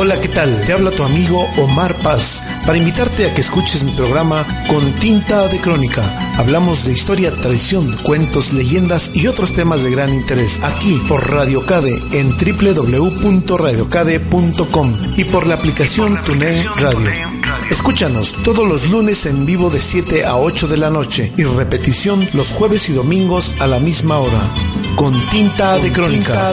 Hola, ¿qué tal? Te habla tu amigo Omar Paz para invitarte a que escuches mi programa Con Tinta de Crónica. Hablamos de historia, tradición, cuentos, leyendas y otros temas de gran interés aquí por Radio Cade en www.radiocade.com y por la aplicación TuneIn Radio. Escúchanos todos los lunes en vivo de 7 a 8 de la noche y repetición los jueves y domingos a la misma hora. Con tinta de crónica.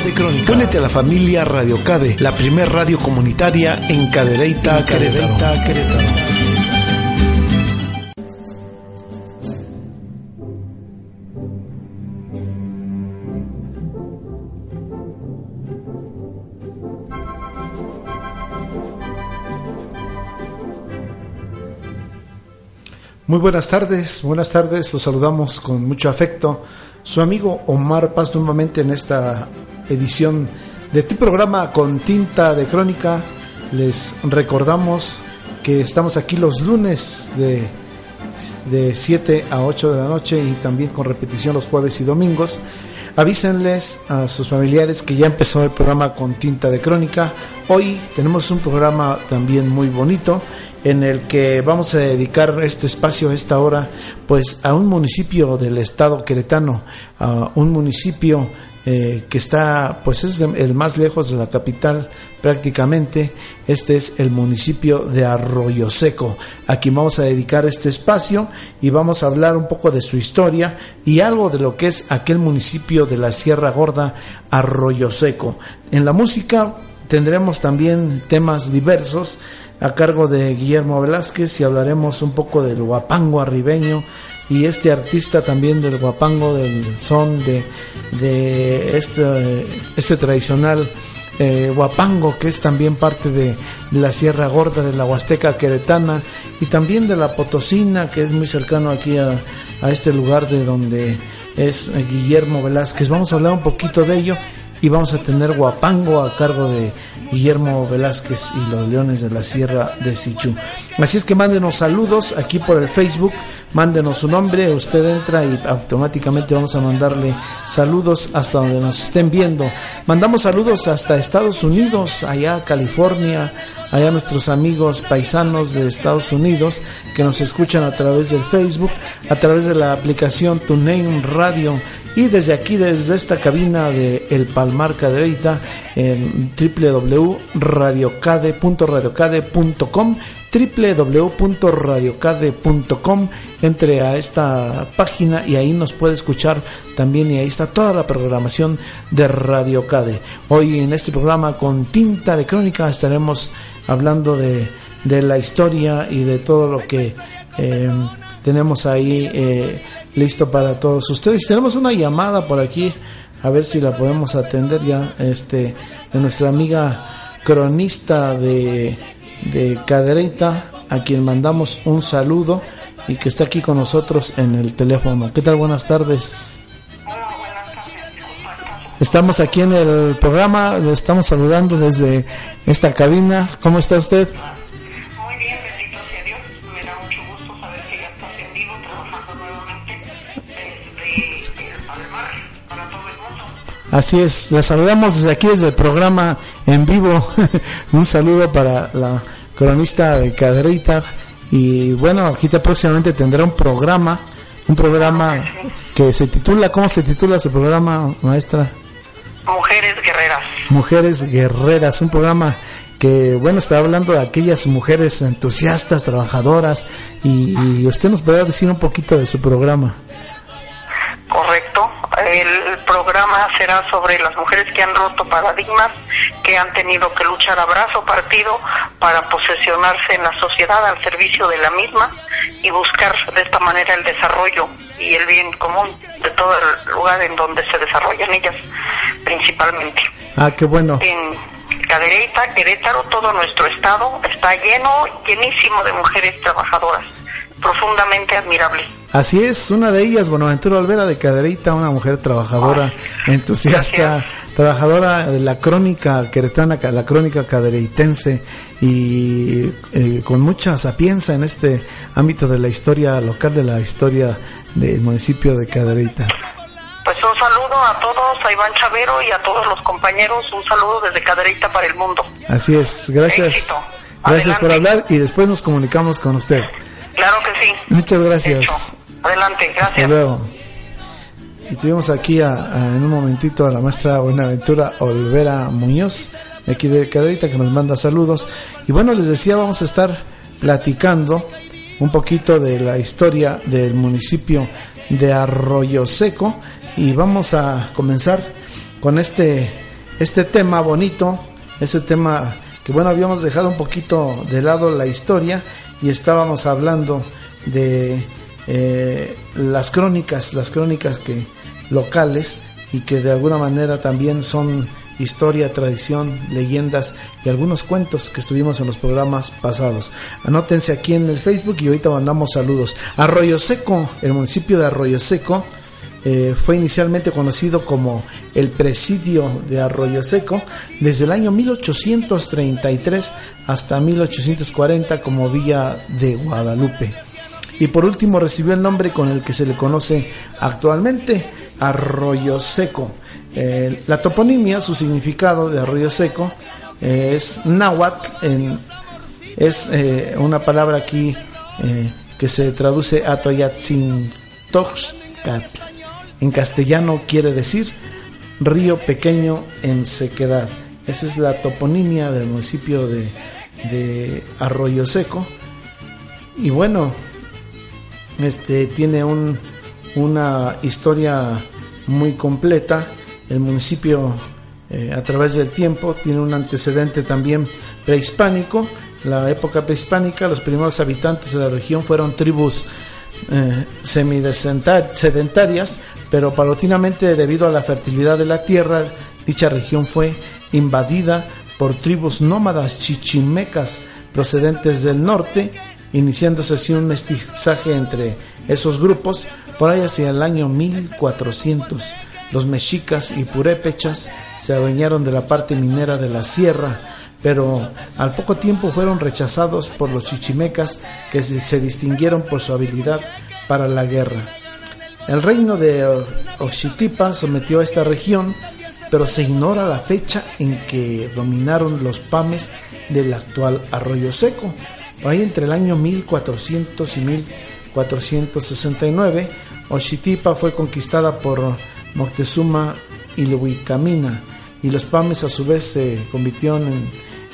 Únete a la familia Radio Cade, la primer radio comunitaria en Cadereyta, Querétaro. Muy buenas tardes, buenas tardes, los saludamos con mucho afecto. Su amigo Omar Paz nuevamente en esta edición de tu programa con tinta de crónica. Les recordamos que estamos aquí los lunes de, de 7 a 8 de la noche y también con repetición los jueves y domingos. Avísenles a sus familiares que ya empezó el programa con tinta de crónica. Hoy tenemos un programa también muy bonito en el que vamos a dedicar este espacio, esta hora, pues a un municipio del estado queretano, a un municipio eh, que está, pues es el más lejos de la capital prácticamente. Este es el municipio de Arroyo Seco. Aquí vamos a dedicar este espacio y vamos a hablar un poco de su historia y algo de lo que es aquel municipio de la Sierra Gorda, Arroyo Seco. En la música tendremos también temas diversos a cargo de Guillermo Velázquez y hablaremos un poco del guapango arribeño y este artista también del guapango del son de, de este, este tradicional eh, guapango que es también parte de, la Sierra Gorda de la Huasteca Queretana y también de la Potosina que es muy cercano aquí a, a este lugar de donde es Guillermo Velázquez. Vamos a hablar un poquito de ello y vamos a tener Guapango a cargo de Guillermo Velázquez y los Leones de la Sierra de Sichú. Así es que mándenos saludos aquí por el Facebook, mándenos su nombre, usted entra y automáticamente vamos a mandarle saludos hasta donde nos estén viendo. Mandamos saludos hasta Estados Unidos, allá California, allá nuestros amigos paisanos de Estados Unidos que nos escuchan a través del Facebook, a través de la aplicación TuneIn Radio y desde aquí, desde esta cabina de El Palmar Cadereyta, en www.radiocade.radiocade.com www.radiocade.com entre a esta página y ahí nos puede escuchar también y ahí está toda la programación de Radio Cade. Hoy en este programa con tinta de crónica estaremos hablando de, de la historia y de todo lo que eh, tenemos ahí eh, listo para todos ustedes. Tenemos una llamada por aquí, a ver si la podemos atender ya, este, de nuestra amiga cronista de, de Cadereyta, a quien mandamos un saludo y que está aquí con nosotros en el teléfono. ¿Qué tal? Buenas tardes. Estamos aquí en el programa, le estamos saludando desde esta cabina. ¿Cómo está usted? Así es, la saludamos desde aquí, desde el programa en vivo. Un saludo para la cronista de Caderita. Y bueno, aquí te próximamente tendrá un programa, un programa que se titula, ¿cómo se titula ese programa, maestra? Mujeres Guerreras. Mujeres Guerreras, un programa que, bueno, está hablando de aquellas mujeres entusiastas, trabajadoras, y, y usted nos puede decir un poquito de su programa. Correcto, el programa será sobre las mujeres que han roto paradigmas, que han tenido que luchar a brazo partido para posesionarse en la sociedad al servicio de la misma y buscar de esta manera el desarrollo y el bien común de todo el lugar en donde se desarrollan ellas principalmente. Ah, qué bueno. En, Cadereyta, Querétaro, todo nuestro estado está lleno, llenísimo de mujeres trabajadoras, profundamente admirable. Así es, una de ellas, Bonaventura Olvera de Cadereyta, una mujer trabajadora, entusiasta, trabajadora de la crónica queretana, la crónica cadereitense y eh, con mucha sapienza en este ámbito de la historia local, de la historia del municipio de Cadereyta. Pues un saludo a todos, a Iván Chavero y a todos los compañeros, un saludo desde Cadereyta para el mundo. Así es, gracias. Gracias por hablar y después nos comunicamos con usted. Claro que sí. Muchas gracias. Adelante, gracias. Hasta luego. Y tuvimos aquí en un momentito a la maestra Buenaventura Olvera Muñoz, de aquí de Caderita, que nos manda saludos. Y bueno, les decía, vamos a estar platicando un poquito de la historia del municipio de Arroyo Seco y vamos a comenzar con este, este tema bonito, ese tema que bueno, habíamos dejado un poquito de lado la historia y estábamos hablando de eh, las crónicas, las crónicas que locales y que de alguna manera también son historia, tradición, leyendas y algunos cuentos que estuvimos en los programas pasados. Anótense aquí en el Facebook y ahorita mandamos saludos. Arroyo Seco, el municipio de Arroyo Seco, eh, fue inicialmente conocido como el presidio de Arroyo Seco desde el año 1833 hasta 1840 como Villa de Guadalupe y por último recibió el nombre con el que se le conoce actualmente, Arroyo Seco. Eh, la toponimia, su significado de Arroyo Seco, eh, es náhuatl, es eh, una palabra aquí que se traduce a Toyatzintoxcatl. En castellano quiere decir río pequeño en sequedad. Esa es la toponimia del municipio de, de Arroyo Seco. Y bueno, este, tiene un, una historia muy completa. El municipio eh, a través del tiempo tiene un antecedente también prehispánico. La época prehispánica, los primeros habitantes de la región fueron tribus eh, sedentarias, pero paulatinamente debido a la fertilidad de la tierra, dicha región fue invadida por tribus nómadas chichimecas procedentes del norte iniciándose así un mestizaje entre esos grupos por ahí hacia el año 1400. Los mexicas y purépechas se adueñaron de la parte minera de la sierra, pero al poco tiempo fueron rechazados por los chichimecas que se distinguieron por su habilidad para la guerra. El reino de Oxitipa sometió a esta región, pero se ignora la fecha en que dominaron los pames del actual arroyo seco, ahí entre el año 1400 y 1469, Oshitipa fue conquistada por Moctezuma y Luicamina, y los Pames a su vez se convirtieron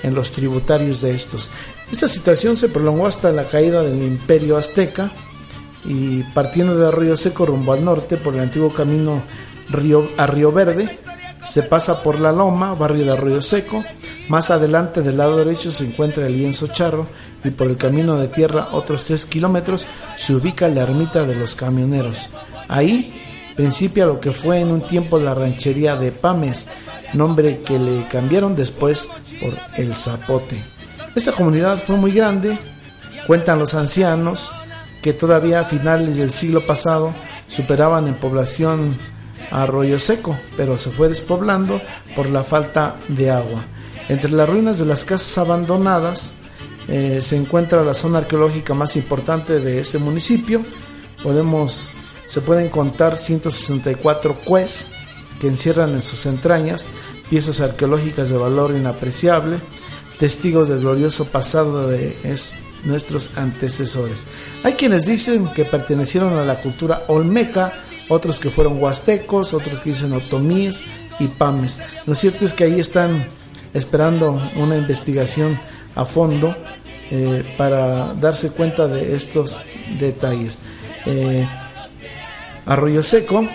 en, los tributarios de estos. Esta situación se prolongó hasta la caída del imperio azteca y partiendo de Arroyo Seco rumbo al norte por el antiguo camino Río, a Río Verde, se pasa por La Loma, barrio de Arroyo Seco, más adelante del lado derecho se encuentra el lienzo charro y por el camino de tierra otros 3 kilómetros se ubica la ermita de los camioneros. Ahí principia lo que fue en un tiempo la ranchería de Pames, nombre que le cambiaron después por El Zapote. Esta comunidad fue muy grande, cuentan los ancianos que todavía a finales del siglo pasado superaban en población Arroyo Seco, pero se fue despoblando por la falta de agua. Entre las ruinas de las casas abandonadas eh, se encuentra la zona arqueológica más importante de este municipio. Podemos, se pueden contar 164 cues que encierran en sus entrañas piezas arqueológicas de valor inapreciable, testigos del glorioso pasado de nuestros antecesores. Hay quienes dicen que pertenecieron a la cultura olmeca, otros que fueron huastecos, otros que dicen otomíes y pames. Lo cierto es que ahí están esperando una investigación a fondo eh, para darse cuenta de estos detalles. Eh, Arroyo Seco,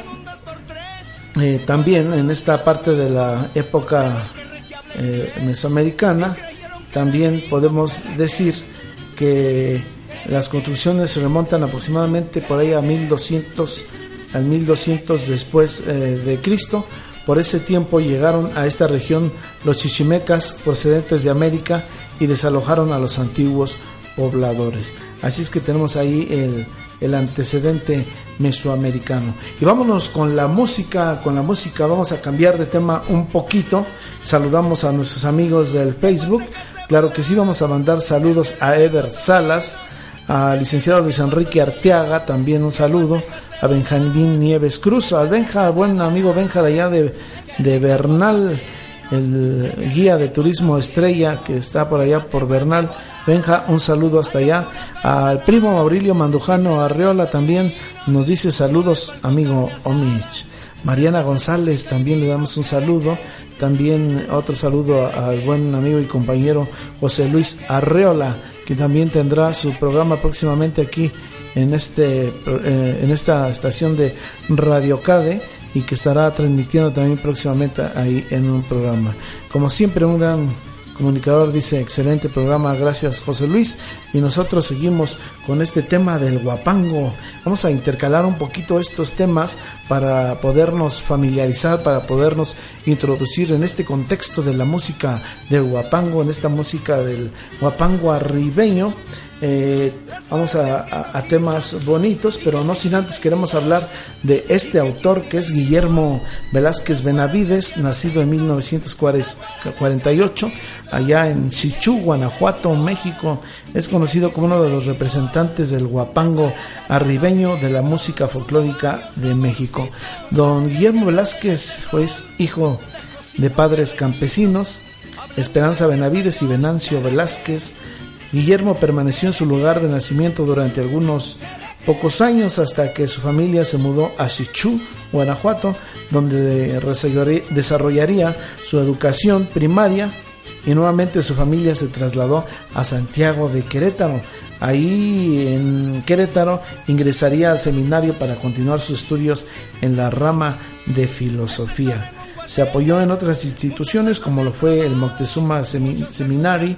eh, también en esta parte de la época mesoamericana, también podemos decir que las construcciones se remontan aproximadamente por ahí a 1200 al 1200 después de Cristo, Por ese tiempo llegaron a esta región los chichimecas procedentes de América y desalojaron a los antiguos pobladores. Así es que tenemos ahí el, el antecedente mesoamericano. Y vámonos con la música, con la música vamos a cambiar de tema un poquito. Saludamos a nuestros amigos del Facebook. Claro que sí, vamos a mandar saludos a Ever Salas, al licenciado Luis Enrique Arteaga, también un saludo, a Benjamín Nieves Cruz, al Benja, buen amigo Benja de allá de, de Bernal, el guía de turismo estrella que está por allá por Bernal. Benja, un saludo hasta allá. Al primo Maurilio Mandujano Arreola también nos dice saludos, amigo Omich. Mariana González también le damos un saludo. También otro saludo al buen amigo y compañero José Luis Arreola, que también tendrá su programa próximamente aquí en, este, eh, en esta estación de Radio Cade y que estará transmitiendo también próximamente ahí en un programa. Como siempre, un gran comunicador dice, excelente programa, gracias José Luis. Y nosotros seguimos con este tema del guapango. Vamos a intercalar un poquito estos temas para podernos familiarizar, para podernos introducir en este contexto de la música del guapango, en esta música del guapango arribeño. Eh, vamos a, temas bonitos, pero no sin antes queremos hablar de este autor que es Guillermo Velázquez Benavides, nacido en 1948 allá en Sichú, Guanajuato, México. Es conocido como uno de los representantes del guapango arribeño de la música folclórica de México. Don Guillermo Velázquez fue hijo de padres campesinos, Esperanza Benavides y Venancio Velázquez. Guillermo permaneció en su lugar de nacimiento durante algunos pocos años hasta que su familia se mudó a Sichú, Guanajuato, donde desarrollaría su educación primaria y nuevamente su familia se trasladó a Santiago de Querétaro. Ahí en Querétaro ingresaría al seminario para continuar sus estudios en la rama de filosofía. Se apoyó en otras instituciones como lo fue el Moctezuma Seminary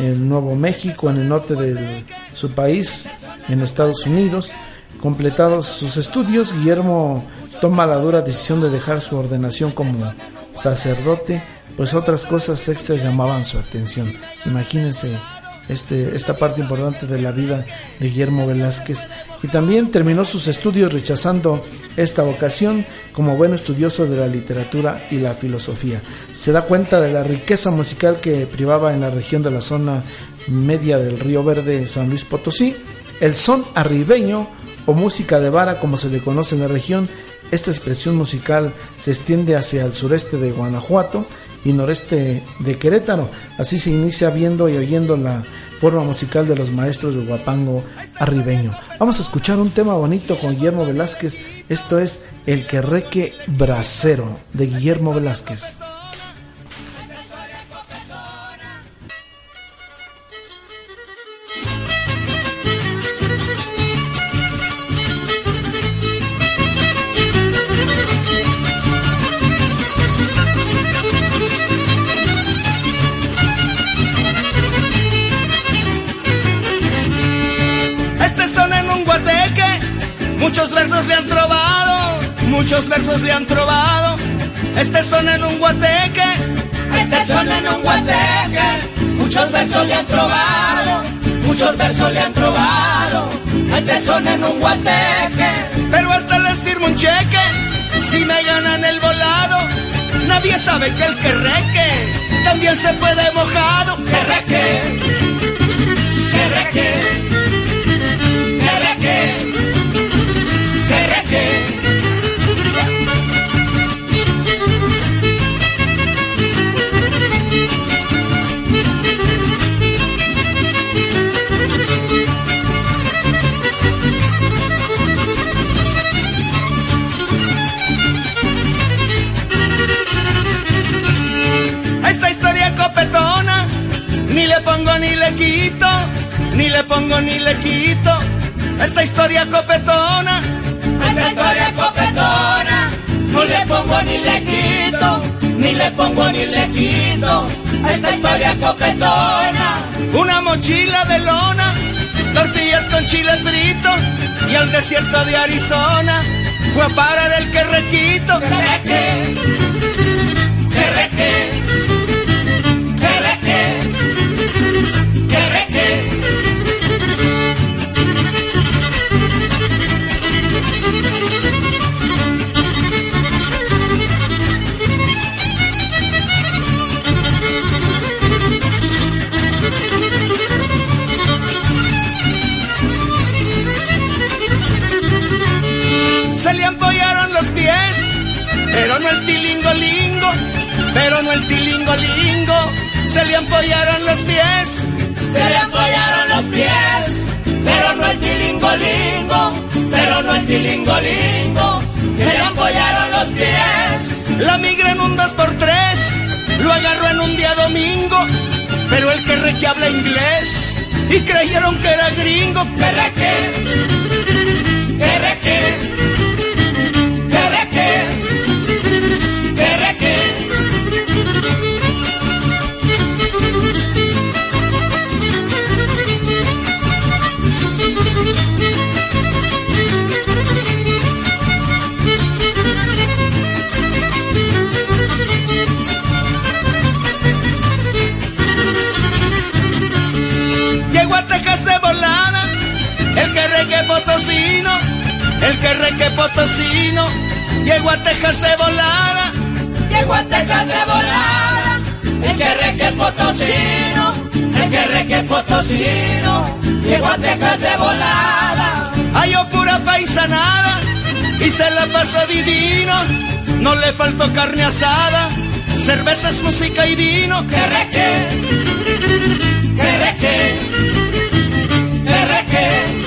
en Nuevo México, en el norte de su país, en Estados Unidos. Completados sus estudios, Guillermo toma la dura decisión de dejar su ordenación como sacerdote pues otras cosas extras llamaban su atención. Imagínense este, esta parte importante de la vida de Guillermo Velázquez. Y también terminó sus estudios rechazando esta vocación como buen estudioso de la literatura y la filosofía. Se da cuenta de la riqueza musical que privaba en la región de la zona media del Río Verde, San Luis Potosí. El son arribeño o música de vara como se le conoce en la región, esta expresión musical se extiende hacia el sureste de Guanajuato y noreste de Querétaro. Así se inicia viendo y oyendo la forma musical de los maestros de Guapango arribeño. Vamos a escuchar un tema bonito con Guillermo Velázquez. Esto es El Querreque Bracero de Guillermo Velázquez. Muchos versos le han trovado. Este son en un guateque, este son en un guateque. Muchos versos le han trovado, muchos versos le han trovado. Este son en un guateque. Pero hasta les firmo un cheque, si me ganan el volado. Nadie sabe que el querreque también se puede mojado. Querreque, querreque. ni le pongo ni le quito, ni le pongo ni le quito. Esta historia copetona, esta historia copetona, ni le pongo ni le quito, ni le pongo ni le quito. Esta historia copetona, una mochila de lona, tortillas con chile frito y al desierto de Arizona fue a parar el querrequito. Querreque, querreque, querreque, tilingolingo. Se le apoyaron los pies. la migra en un dos por tres, lo agarró en un día domingo, pero el que que habla inglés y creyeron que era gringo. Querreque, querreque, querreque, que reque potosino, el que reque potosino, llegó a Texas de volada. Llegó a Texas de volada, el que reque potosino, el que reque potosino. Llegó a Texas de volada. Halló pura paisanada y se la pasó divino. No le faltó carne asada, cervezas, música y vino. Querreque, querreque, querreque, querreque.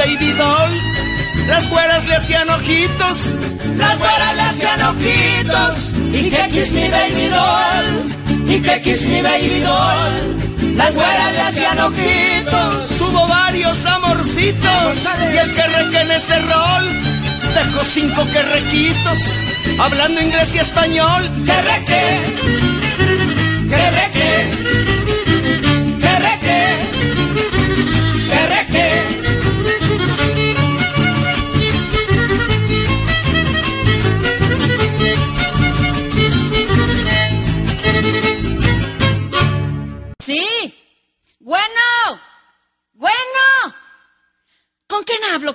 Baby doll. Las güeras le hacían ojitos Las güeras le hacían ojitos y que kiss me baby doll, y que kiss me baby doll. Las güeras le hacían ojitos. Tuvo varios amorcitos y el que reque en ese rol dejó cinco querrequitos hablando inglés y español. Querreque, querreque,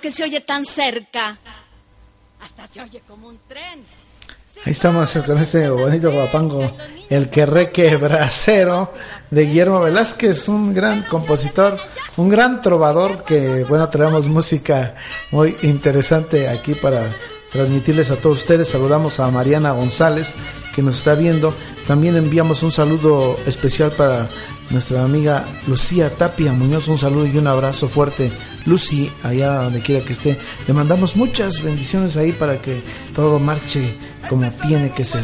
que se oye tan cerca? Hasta se oye como un tren. Ahí estamos con este bonito guapango, el querreque bracero de Guillermo Velázquez, un gran compositor, un gran trovador que, bueno, traemos música muy interesante aquí para transmitirles a todos ustedes. Saludamos a Mariana González que nos está viendo. También enviamos un saludo especial para nuestra amiga Lucía Tapia Muñoz. Un saludo y un abrazo fuerte. Lucy, allá donde quiera que esté. Le mandamos muchas bendiciones ahí para que todo marche como tiene que ser.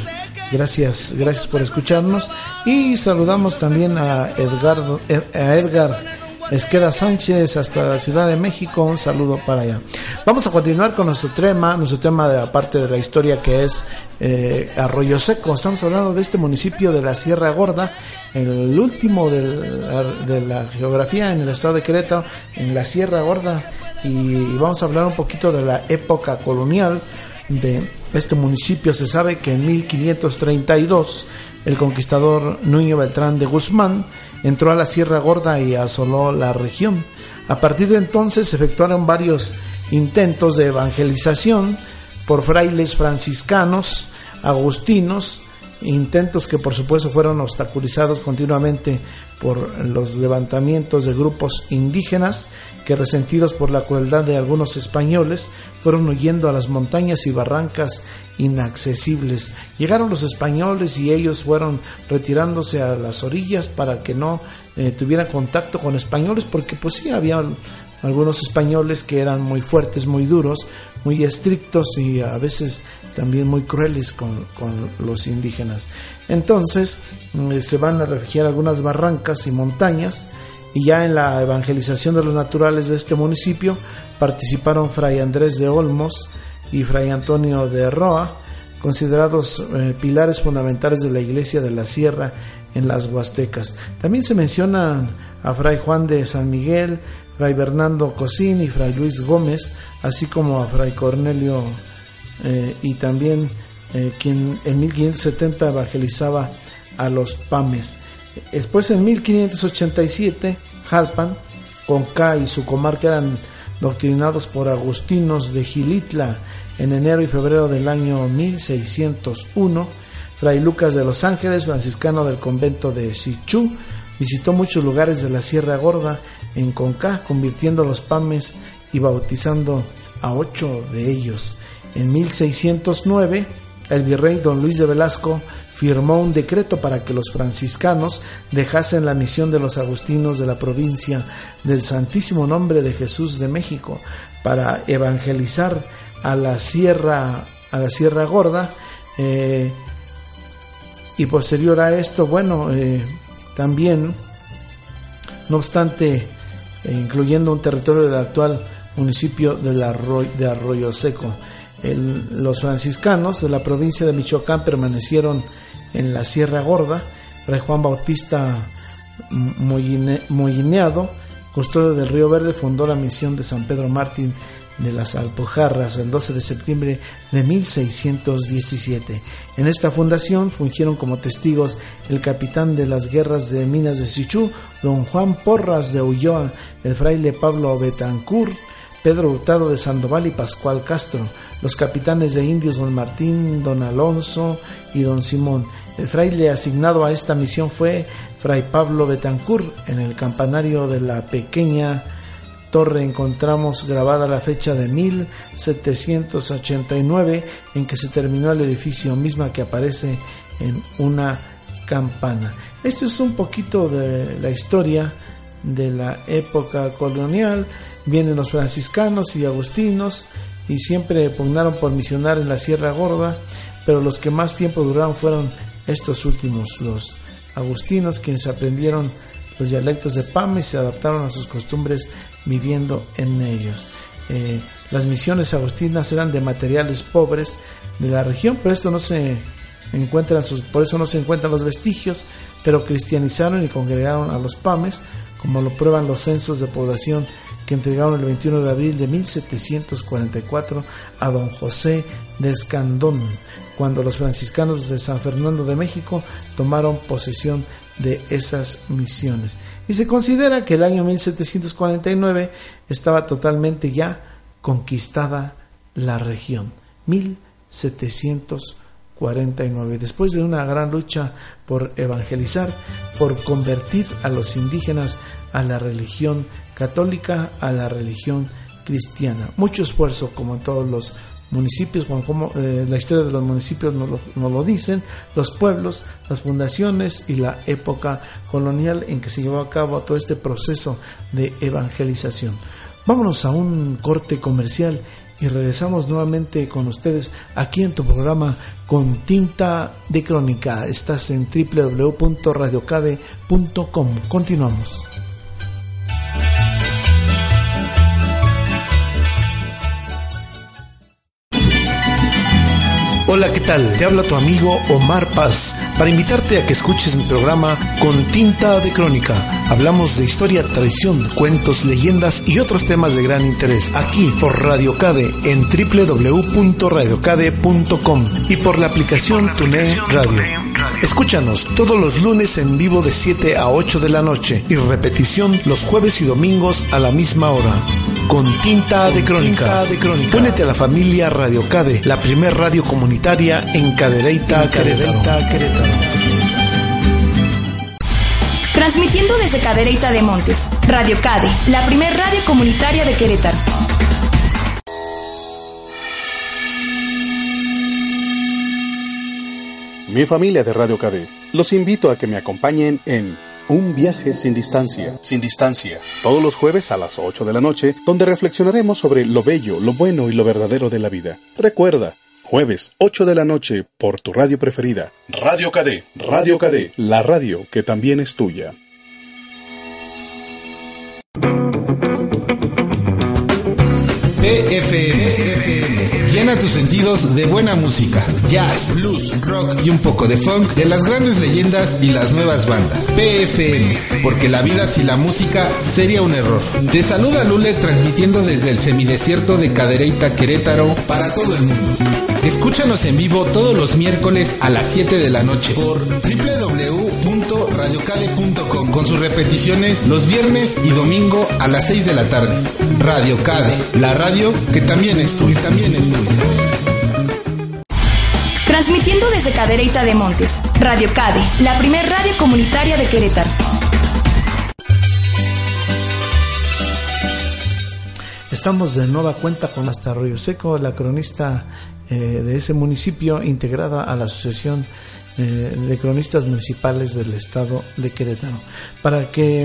Gracias, gracias por escucharnos. Y saludamos también a Edgardo, a Edgar Esqueda Sánchez hasta la Ciudad de México, un saludo para allá. Vamos a continuar con nuestro tema, nuestro tema de aparte de la historia que es eh, Arroyo Seco. Estamos hablando de este municipio de la Sierra Gorda, el último de la geografía en el estado de Querétaro, en la Sierra Gorda. Y vamos a hablar un poquito de la época colonial de este municipio. Se sabe que en 1532 el conquistador Nuño Beltrán de Guzmán entró a la Sierra Gorda y asoló la región. A partir de entonces se efectuaron varios intentos de evangelización por frailes franciscanos, agustinos intentos que por supuesto fueron obstaculizados continuamente por los levantamientos de grupos indígenas que resentidos por la crueldad de algunos españoles fueron huyendo a las montañas y barrancas inaccesibles. Llegaron los españoles y ellos fueron retirándose a las orillas para que no eh, tuvieran contacto con españoles porque pues sí había algunos españoles que eran muy fuertes, muy duros, muy estrictos y a veces también muy crueles con, los indígenas. Entonces mm, se van a refugiar algunas barrancas y montañas y ya en la evangelización de los naturales de este municipio participaron Fray Andrés de Olmos y Fray Antonio de Roa, considerados eh, pilares fundamentales de la iglesia de la Sierra en las Huastecas. También se mencionan a Fray Juan de San Miguel, Fray Bernardo Cosín y Fray Luis Gómez, así como a Fray Cornelio eh, y también eh, quien en 1570 evangelizaba a los Pames. Después en 1587, Jalpan, Conca y su comarca eran doctrinados por agustinos de Gilitla en enero y febrero del año 1601. Fray Lucas de los Ángeles, franciscano del convento de Sichú, visitó muchos lugares de la Sierra Gorda en Conca, convirtiendo los pames y bautizando a ocho de ellos. En 1609, el virrey don Luis de Velasco firmó un decreto para que los franciscanos dejasen la misión de los agustinos de la provincia del Santísimo Nombre de Jesús de México para evangelizar a la Sierra, a la Sierra Gorda. Eh, y posterior a esto, bueno, eh, también, no obstante, incluyendo un territorio del actual municipio de Arroyo Seco, los franciscanos de la provincia de Michoacán permanecieron en la Sierra Gorda. Fray Juan Bautista Mollineado, custodio del Río Verde, fundó la misión de San Pedro Martín de las Alpujarras el 12 de septiembre de 1617. En esta fundación fungieron como testigos el capitán de las guerras de Minas de Sichú, don Juan Porras de Ulloa, el fraile Pablo Betancourt, Pedro Hurtado de Sandoval y Pascual Castro, los capitanes de indios don Martín, don Alonso y don Simón. El fraile asignado a esta misión fue Fray Pablo Betancourt. En el campanario de la pequeña torre encontramos grabada la fecha de 1789 en que se terminó el edificio, misma que aparece en una campana. Esto es un poquito de la historia de la época colonial. Vienen los franciscanos y agustinos y siempre pugnaron por misionar en la Sierra Gorda, pero los que más tiempo duraron fueron estos últimos, los agustinos, quienes aprendieron los dialectos de Pama y se adaptaron a sus costumbres viviendo en ellos. Eh, las misiones agustinas eran de materiales pobres de la región, pero esto no se encuentran sus, por eso no se encuentran los vestigios, pero cristianizaron y congregaron a los Pames, como lo prueban los censos de población que entregaron el 21 de abril de 1744 a don José de Escandón, cuando los franciscanos de San Fernando de México tomaron posesión de esas misiones. Y se considera que el año 1749 estaba totalmente ya conquistada la región. 1749. Después de una gran lucha por evangelizar, por convertir a los indígenas a la religión católica, a la religión cristiana. Mucho esfuerzo, como en todos los municipios, como, eh, la historia de los municipios nos lo, lo, dicen, los pueblos, las fundaciones y la época colonial en que se llevó a cabo todo este proceso de evangelización. Vámonos a un corte comercial y regresamos nuevamente con ustedes aquí en tu programa con tinta de crónica. Estás en www.radiocade.com. Continuamos. Hola, ¿qué tal? Te habla tu amigo Omar Paz para invitarte a que escuches mi programa Con Tinta de Crónica. Hablamos de historia, tradición, cuentos, leyendas y otros temas de gran interés aquí por Radio Cade en www.radiocade.com y por la aplicación TuneIn Radio. Escúchanos todos los lunes en vivo de 7 a 8 de la noche y repetición los jueves y domingos a la misma hora. Con tinta de crónica. de crónica. Únete a la familia Radio Cade, la primer radio comunitaria en Cadereyta, Querétaro. Transmitiendo desde Cadereyta de Montes, Radio Cade, la primer radio comunitaria de Querétaro. Mi familia de Radio KD, los invito a que me acompañen en Un viaje sin distancia, sin distancia, todos los jueves a las 8 de la noche, donde reflexionaremos sobre lo bello, lo bueno y lo verdadero de la vida. Recuerda, jueves 8 de la noche por tu radio preferida, Radio KD, Radio KD, la radio que también es tuya. Tus sentidos de buena música, jazz, blues, rock y un poco de funk de las grandes leyendas y las nuevas bandas. PFM, porque la vida sin la música sería un error. Te saluda Lule transmitiendo desde el semidesierto de Cadereyta, Querétaro, para todo el mundo. Escúchanos en vivo todos los miércoles a las 7 de la noche por www.radiocade.com con sus repeticiones los viernes y domingo a las 6 de la tarde. Radio Cade, la radio que también es tuya. También es tuya. Transmitiendo desde Cadereyta de Montes, Radio Cade, la primer radio comunitaria de Querétaro. Estamos de nueva cuenta con hasta Arroyo Seco, la cronista eh, de ese municipio integrada a la Asociación eh, de Cronistas Municipales del Estado de Querétaro. Para que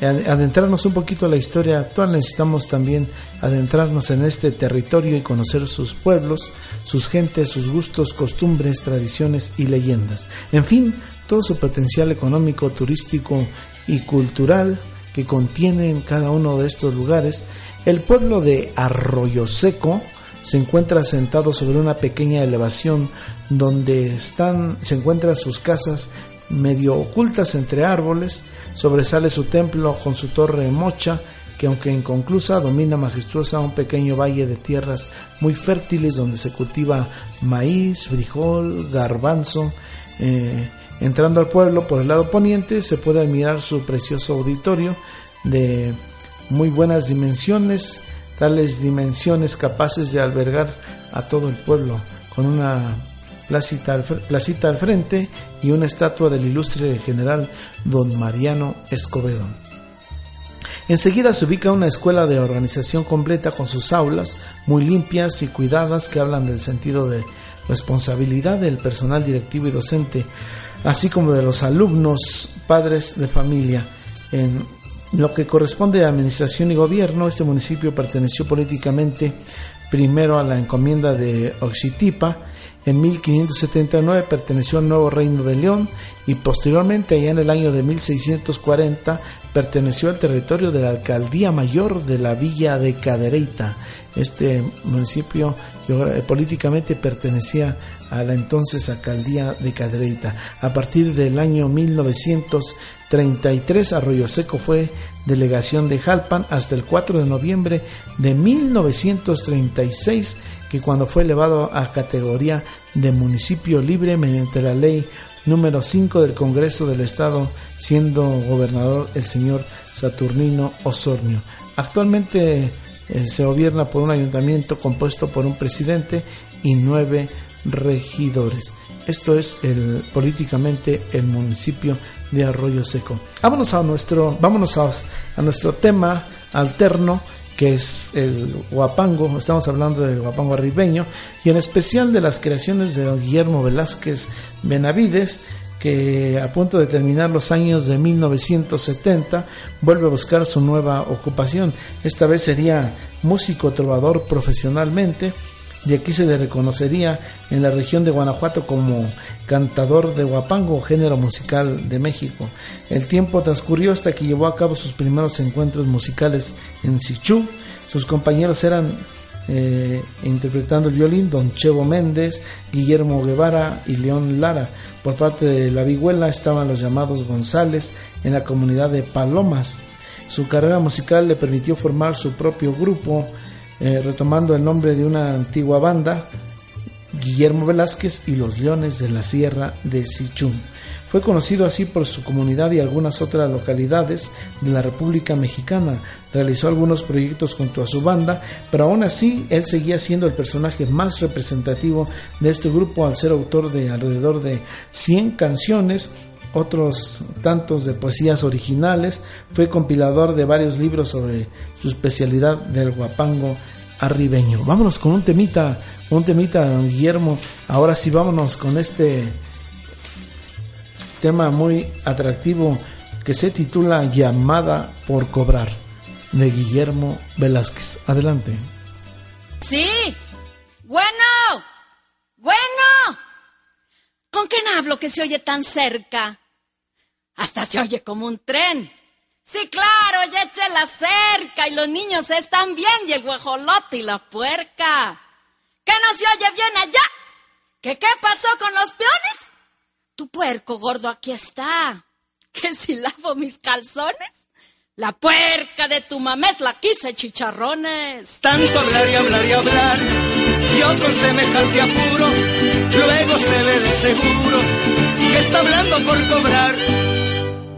eh, adentrarnos un poquito a la historia actual, necesitamos también adentrarnos en este territorio y conocer sus pueblos, sus gentes, sus gustos, costumbres, tradiciones y leyendas. En fin, todo su potencial económico, turístico y cultural que contiene en cada uno de estos lugares. El pueblo de Arroyo Seco, se encuentra asentado sobre una pequeña elevación donde están, se encuentran sus casas medio ocultas entre árboles, sobresale su templo con su torre mocha, que aunque inconclusa domina majestuosa un pequeño valle de tierras muy fértiles donde se cultiva maíz, frijol, garbanzo. Eh, entrando al pueblo por el lado poniente se puede admirar su precioso auditorio de muy buenas dimensiones, tales dimensiones capaces de albergar a todo el pueblo, con una placita al, placita al frente y una estatua del ilustre general don Mariano Escobedo. Enseguida se ubica una escuela de organización completa con sus aulas muy limpias y cuidadas que hablan del sentido de responsabilidad del personal directivo y docente, así como de los alumnos, padres de familia. En lo que corresponde a administración y gobierno, este municipio perteneció políticamente primero a la encomienda de Oxitipa, en 1579 perteneció al nuevo reino de León y posteriormente, allá en el año de 1640, perteneció al territorio de la alcaldía mayor de la villa de Cadereyta. Este municipio políticamente pertenecía a la entonces alcaldía de Cadereyta. A partir del año 1933, Arroyo Seco fue delegación de Jalpan hasta el 4 de noviembre de 1936 que cuando fue elevado a categoría de municipio libre mediante la ley número 5 del Congreso del Estado, siendo gobernador el señor Saturnino Osornio. Actualmente eh, se gobierna por un ayuntamiento compuesto por un presidente y nueve regidores. Esto es el, políticamente el municipio de Arroyo Seco. Vámonos a nuestro, vámonos a, a nuestro tema alterno que es el guapango, estamos hablando del guapango arribeño, y en especial de las creaciones de Guillermo Velázquez Benavides, que a punto de terminar los años de 1970 vuelve a buscar su nueva ocupación. Esta vez sería músico trovador profesionalmente y aquí se le reconocería en la región de Guanajuato como cantador de guapango, género musical de México. El tiempo transcurrió hasta que llevó a cabo sus primeros encuentros musicales en Sichú. Sus compañeros eran eh, interpretando el violín Don Chevo Méndez, Guillermo Guevara y León Lara. Por parte de la vihuela estaban los llamados González en la comunidad de Palomas. Su carrera musical le permitió formar su propio grupo, eh, retomando el nombre de una antigua banda Guillermo Velázquez y los Leones de la Sierra de Sichún. Fue conocido así por su comunidad y algunas otras localidades de la República Mexicana. Realizó algunos proyectos junto a su banda, pero aún así él seguía siendo el personaje más representativo de este grupo al ser autor de alrededor de 100 canciones otros tantos de poesías originales, fue compilador de varios libros sobre su especialidad del guapango arribeño. Vámonos con un temita, un temita, don Guillermo. Ahora sí, vámonos con este tema muy atractivo que se titula Llamada por cobrar de Guillermo Velázquez. Adelante. Sí. Bueno. Bueno. ¿Con quién hablo que se oye tan cerca? Hasta se oye como un tren. Sí, claro, ya eché la cerca y los niños están bien y el guajolote y la puerca. ¿Qué no se oye bien allá? ¿Qué qué pasó con los peones? Tu puerco gordo aquí está. ¿Que si lavo mis calzones? La puerca de tu mamés la quise chicharrones. Tanto hablar y hablar y hablar, yo con semejante apuro, luego se ve de seguro que está hablando por cobrar.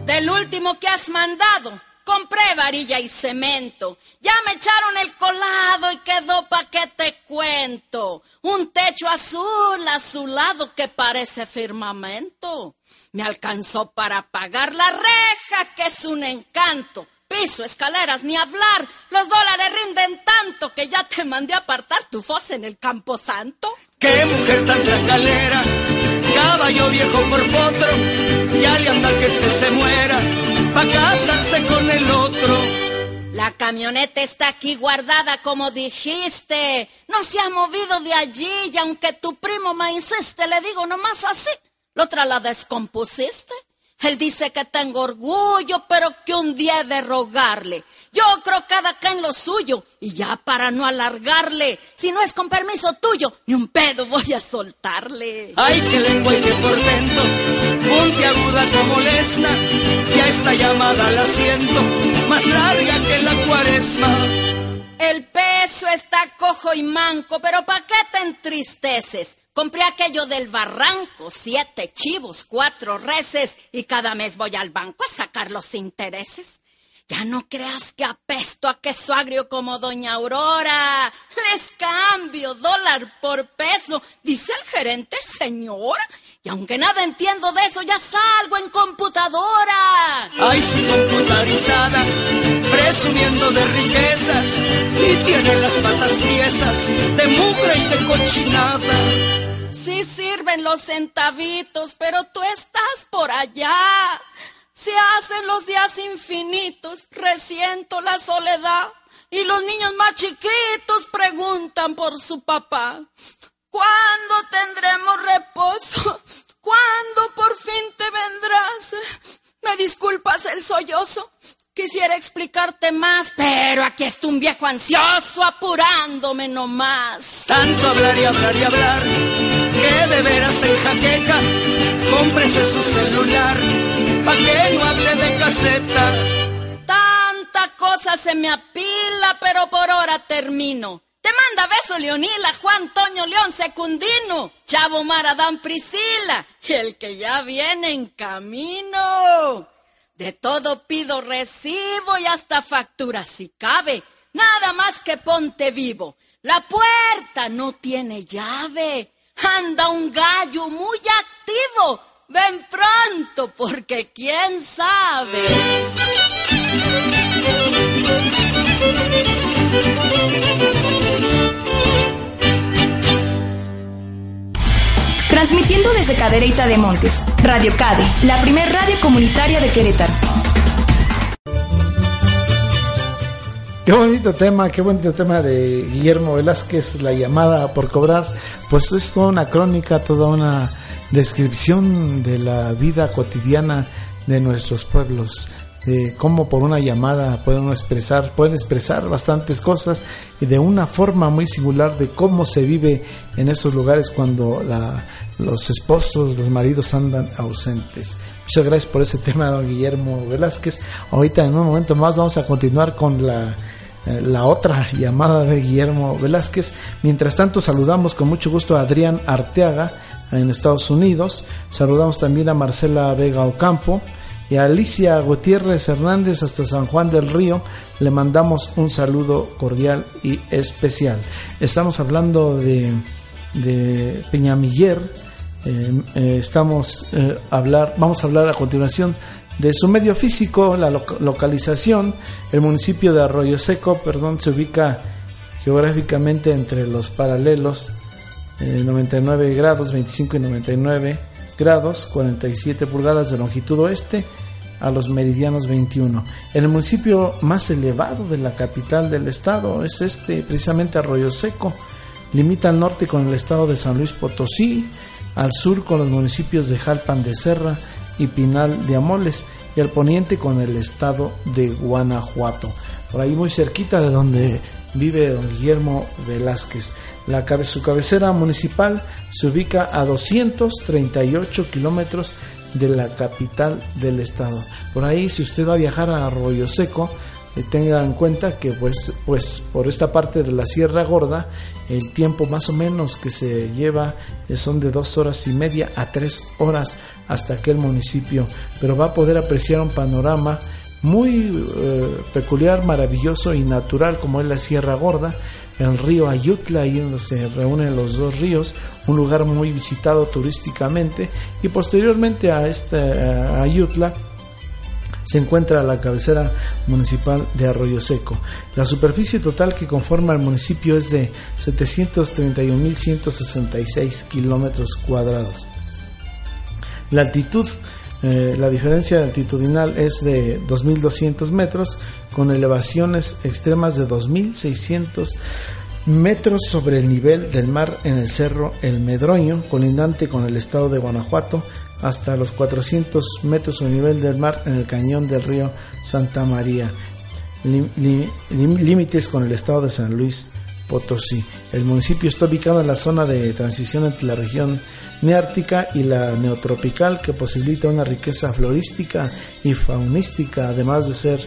Del último que has mandado, compré varilla y cemento. Ya me echaron el colado y quedó pa' que te cuento. Un techo azul azulado que parece firmamento. Me alcanzó para pagar la reja, que es un encanto. Piso, escaleras, ni hablar. Los dólares rinden tanto que ya te mandé apartar tu fosa en el Campo Santo. ¡Qué mujer tan tracalera! Caballo viejo por potro, le anda que este se muera, pa' casarse con el otro. La camioneta está aquí guardada como dijiste. No se ha movido de allí y aunque tu primo me insiste, le digo nomás así. ¿La otra la descompusiste? Él dice que tengo orgullo, pero que un día he de rogarle. Yo creo cada quien lo suyo, y ya para no alargarle, si no es con permiso tuyo, ni un pedo voy a soltarle. Ay, qué lengua y qué portento, puntiaguda como lesna, y a esta llamada la siento, más larga que la cuaresma. El peso está cojo y manco, pero ¿pa' qué te entristeces? Compré aquello del barranco, siete chivos, cuatro reses, y cada mes voy al banco a sacar los intereses. Ya no creas que apesto a queso agrio como doña Aurora. Les cambio dólar por peso, dice el gerente, señora. Y aunque nada entiendo de eso, ya salgo en computadora. Ay, su computarizada, presumiendo de riquezas, y tiene las patas tiesas de mugre y de cochinada. Sí sirven los centavitos, pero tú estás por allá. Se hacen los días infinitos, resiento la soledad. Y los niños más chiquitos preguntan por su papá. ¿Cuándo tendremos reposo? ¿Cuándo por fin te vendrás? ¿Me disculpas el sollozo? Quisiera explicarte más, pero aquí está un viejo ansioso apurándome nomás. Tanto hablar y hablar y hablar, que de veras en jaqueca, cómprese su celular, no de caseta. Tanta cosa se me apila, pero por hora termino. Te manda beso Leonila, Juan Toño León Secundino, Chavo Maradán Priscila, el que ya viene en camino. De todo pido recibo y hasta factura si cabe. Nada más que ponte vivo. La puerta no tiene llave. Anda un gallo muy activo. Ven pronto porque quién sabe. Transmitiendo desde Cadereyta de Montes, Radio Cade, la primer radio comunitaria de Querétaro. Qué bonito tema, qué bonito tema de Guillermo Velázquez, la llamada por cobrar. Pues es toda una crónica, toda una descripción de la vida cotidiana de nuestros pueblos, de cómo por una llamada pueden expresar, pueden expresar bastantes cosas y de una forma muy singular de cómo se vive en esos lugares cuando la, los esposos, los maridos andan ausentes. Muchas gracias por ese tema, don Guillermo Velázquez. Ahorita en un momento más vamos a continuar con la eh, la otra llamada de Guillermo Velázquez. Mientras tanto, saludamos con mucho gusto a Adrián Arteaga en Estados Unidos. Saludamos también a Marcela Vega Ocampo y a Alicia Gutiérrez Hernández hasta San Juan del Río. Le mandamos un saludo cordial y especial. Estamos hablando de, Peñamiller. Eh, eh, estamos hablar, vamos a hablar a continuación de su medio físico, la localización, el municipio de Arroyo Seco, perdón, se ubica geográficamente entre los paralelos 99 eh, grados, 25 y 99 grados, 47 pulgadas de longitud oeste a los meridianos 21. El municipio más elevado de la capital del estado es este, precisamente Arroyo Seco. Limita al norte con el estado de San Luis Potosí, al sur con los municipios de Jalpan de Serra, y Pinal de Amoles y al poniente con el estado de Guanajuato. Por ahí muy cerquita de donde vive don Guillermo Velázquez. La, su cabecera municipal se ubica a 238 kilómetros de la capital del estado. Por ahí, si usted va a viajar a Arroyo Seco, eh, tenga en cuenta que pues, pues por esta parte de la Sierra Gorda el tiempo más o menos que se lleva eh, son de dos horas y media a tres horas hasta aquel municipio, pero va a poder apreciar un panorama muy eh, peculiar, maravilloso y natural como es la Sierra Gorda, el río Ayutla, ahí donde se reúnen los dos ríos, un lugar muy visitado turísticamente, y posteriormente a este Ayutla se encuentra la cabecera municipal de Arroyo Seco. La superficie total que conforma el municipio es de 731.166 kilómetros cuadrados. La altitud, eh, la diferencia altitudinal es de 2.200 metros, con elevaciones extremas de 2.600 metros sobre el nivel del mar en el cerro El Medroño, colindante con el estado de Guanajuato, hasta los 400 metros sobre el nivel del mar en el cañón del río Santa María, límites con el estado de San Luis Potosí. El municipio está ubicado en la zona de transición entre la región neártica y la neotropical que posibilita una riqueza florística y faunística, además de ser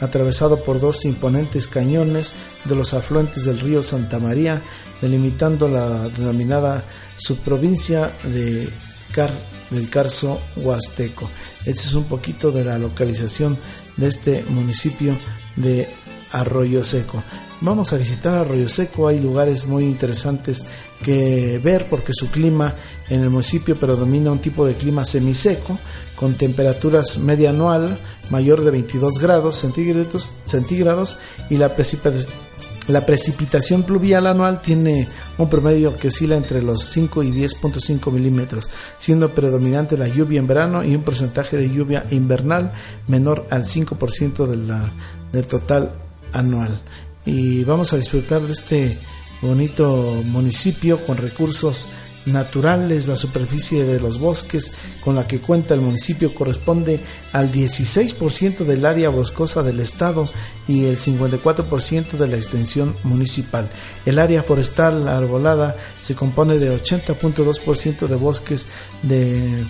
atravesado por dos imponentes cañones de los afluentes del río Santa María, delimitando la denominada subprovincia de Car del Carso Huasteco. Este es un poquito de la localización de este municipio de Arroyo Seco. Vamos a visitar Arroyo Seco, hay lugares muy interesantes que ver porque su clima en el municipio predomina un tipo de clima semiseco con temperaturas media anual mayor de 22 grados centígrados, centígrados y la precipitación la precipitación pluvial anual tiene un promedio que oscila entre los 5 y 10.5 milímetros, siendo predominante la lluvia en verano y un porcentaje de lluvia invernal menor al 5% de la, del total anual. Y vamos a disfrutar de este bonito municipio con recursos naturales, la superficie de los bosques con la que cuenta el municipio corresponde al 16% del área boscosa del estado y el 54% de la extensión municipal. El área forestal arbolada se compone de 80.2% de bosques de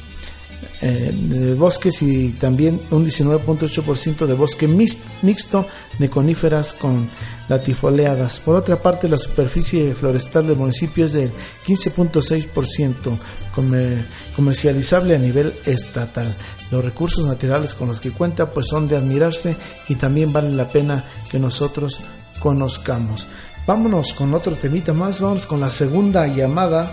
eh, de bosques y también un 19.8% de bosque mixto de coníferas con latifoleadas. Por otra parte, la superficie florestal del municipio es del 15.6% comercializable a nivel estatal. Los recursos naturales con los que cuenta pues son de admirarse y también vale la pena que nosotros conozcamos. Vámonos con otro temita más, vamos con la segunda llamada,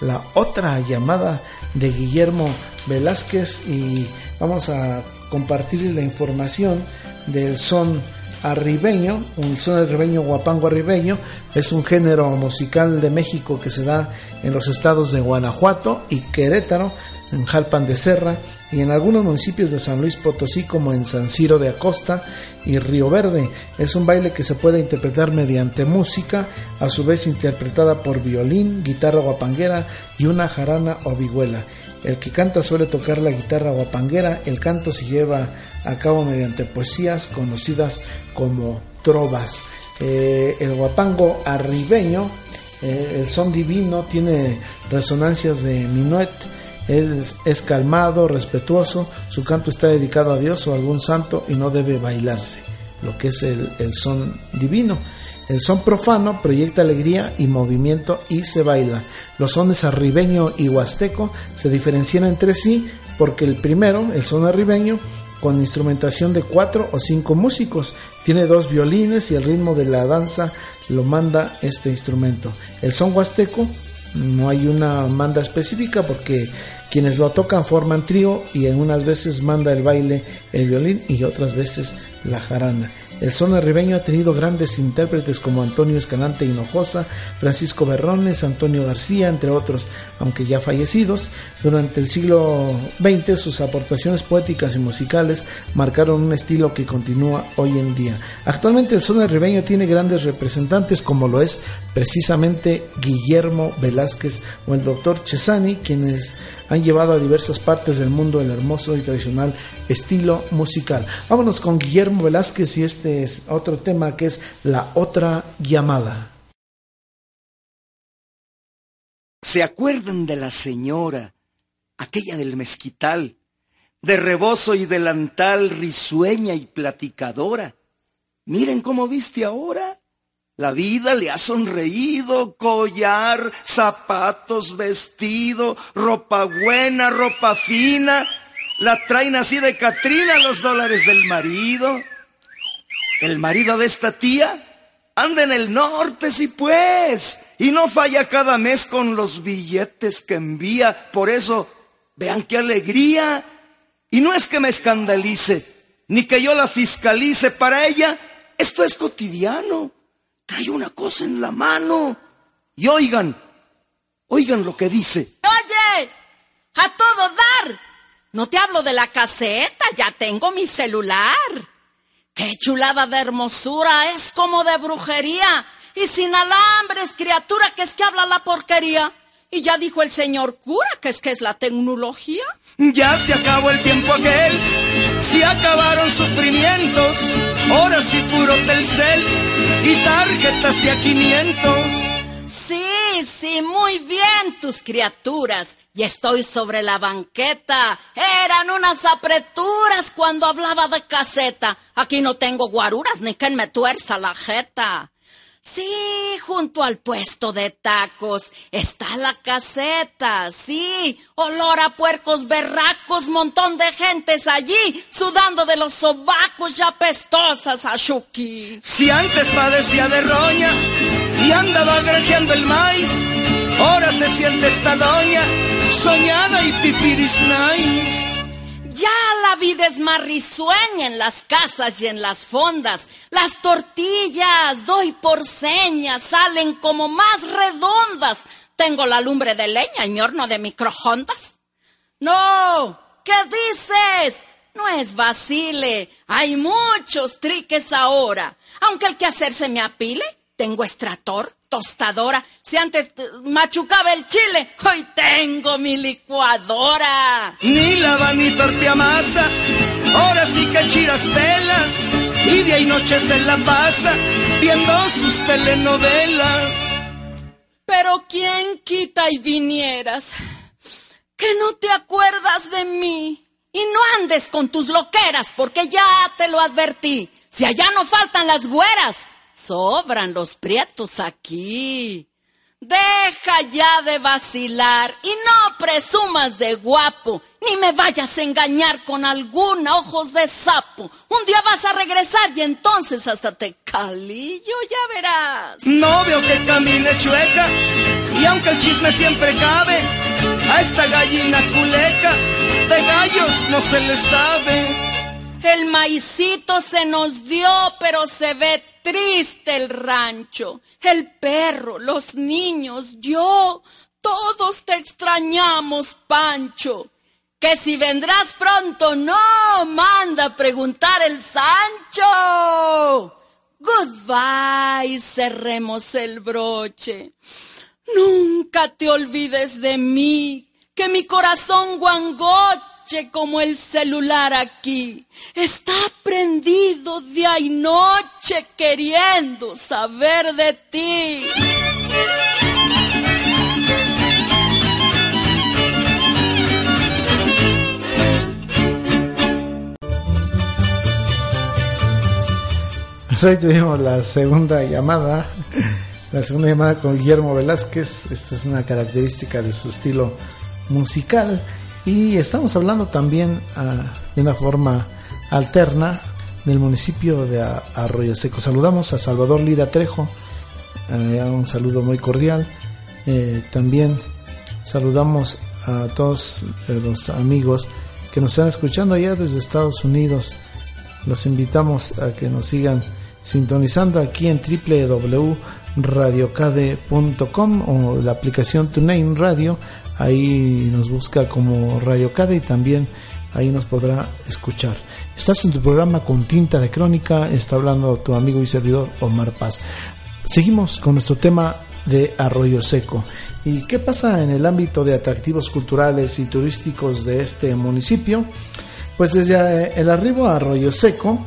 la otra llamada de Guillermo Velázquez y vamos a compartir la información del son arribeño, un son arribeño guapango arribeño, es un género musical de México que se da en los estados de Guanajuato y Querétaro, en Jalpan de Serra y en algunos municipios de San Luis Potosí como en San Ciro de Acosta y Río Verde. Es un baile que se puede interpretar mediante música, a su vez interpretada por violín, guitarra guapanguera y una jarana o vihuela. El que canta suele tocar la guitarra guapanguera, el canto se lleva a cabo mediante poesías conocidas como trovas. Eh, el guapango arribeño, eh, el son divino, tiene resonancias de minuet, es, calmado, respetuoso, su canto está dedicado a Dios o a algún santo y no debe bailarse. lo que es el, el son divino. El son profano proyecta alegría y movimiento y se baila. Los sones arribeño y huasteco se diferencian entre sí porque el primero, el son arribeño, con instrumentación de cuatro o cinco músicos, tiene dos violines y el ritmo de la danza lo manda este instrumento. El son huasteco no hay una manda específica porque quienes lo tocan forman trío y en unas veces manda el baile el violín y otras veces la jarana. El son arribeño ha tenido grandes intérpretes como Antonio Escalante Hinojosa, Francisco Berrones, Antonio García, entre otros, aunque ya fallecidos. Durante el siglo XX sus aportaciones poéticas y musicales marcaron un estilo que continúa hoy en día. Actualmente el son arribeño tiene grandes representantes como lo es precisamente Guillermo Velázquez o el doctor Chesani, quienes han llevado a diversas partes del mundo el hermoso y tradicional estilo musical. Vámonos con Guillermo Velázquez y este es otro tema que es La otra llamada. ¿Se acuerdan de la señora, aquella del mezquital, de rebozo y delantal, risueña y platicadora? Miren cómo viste ahora. La vida le ha sonreído, collar, zapatos, vestido, ropa buena, ropa fina. La traen así de Catrina los dólares del marido. El marido de esta tía anda en el norte, sí pues, y no falla cada mes con los billetes que envía. Por eso, vean qué alegría. Y no es que me escandalice, ni que yo la fiscalice. Para ella, esto es cotidiano trae una cosa en la mano. Y oigan, oigan lo que dice. Oye, a todo dar. No te hablo de la caseta, ya tengo mi celular. Qué chulada de hermosura, es como de brujería. Y sin alambres, criatura, que es que habla la porquería. Y ya dijo el señor cura que es que es la tecnología. Ya se acabó el tiempo aquel, se acabaron sufrimientos, ahora sí puro Telcel y tarjetas de a 500. Sí, sí, muy bien tus criaturas. Y estoy sobre la banqueta. Eran unas apreturas cuando hablaba de caseta. Aquí no tengo guaruras ni quien me tuerza la jeta. Sí, junto al puesto de tacos está la caseta, sí, olor a puercos berracos, montón de gentes allí, sudando de los sobacos ya pestosas a Shuki. Si antes padecía de roña y andaba granjeando el maíz, ahora se siente esta doña, soñada y pipiris nice. Ya la vida es más risueña en las casas y en las fondas. Las tortillas, doy por señas, salen como más redondas. Tengo la lumbre de leña y horno de microondas. No, ¿qué dices? No es vacile. Hay muchos triques ahora. Aunque el que hacerse me apile, tengo extractor, tostadora. Si antes machucaba el chile, hoy tengo mi licuadora. Ni lava ni tortilla masa, ahora sí que chiras velas. Y de ahí noches se la pasa viendo sus telenovelas. Pero quién quita y vinieras, que no te acuerdas de mí. Y no andes con tus loqueras, porque ya te lo advertí. Si allá no faltan las güeras, Sobran los prietos aquí. Deja ya de vacilar y no presumas de guapo, ni me vayas a engañar con alguna ojos de sapo. Un día vas a regresar y entonces hasta te calillo ya verás. No veo que camine chueca y aunque el chisme siempre cabe, a esta gallina culeca de gallos no se le sabe. El maicito se nos dio, pero se ve triste el rancho. El perro, los niños, yo, todos te extrañamos, Pancho. Que si vendrás pronto, no, manda preguntar el Sancho. Goodbye, cerremos el broche. Nunca te olvides de mí, que mi corazón guangote como el celular aquí. Está prendido día y noche queriendo saber de ti. Pues ahí tuvimos la segunda llamada, la segunda llamada con Guillermo Velázquez. Esta es una característica de su estilo musical. Y estamos hablando también ah, de una forma alterna del municipio de Arroyo Seco. Saludamos a Salvador Lira Trejo, eh, un saludo muy cordial. Eh, también saludamos a todos eh, los amigos que nos están escuchando allá desde Estados Unidos. Los invitamos a que nos sigan sintonizando aquí en www.radiocade.com o la aplicación TuneIn Radio. Ahí nos busca como Radio Cade y también ahí nos podrá escuchar. Estás en tu programa con tinta de crónica, está hablando tu amigo y servidor Omar Paz. Seguimos con nuestro tema de Arroyo Seco. ¿Y qué pasa en el ámbito de atractivos culturales y turísticos de este municipio? Pues desde el arribo a Arroyo Seco,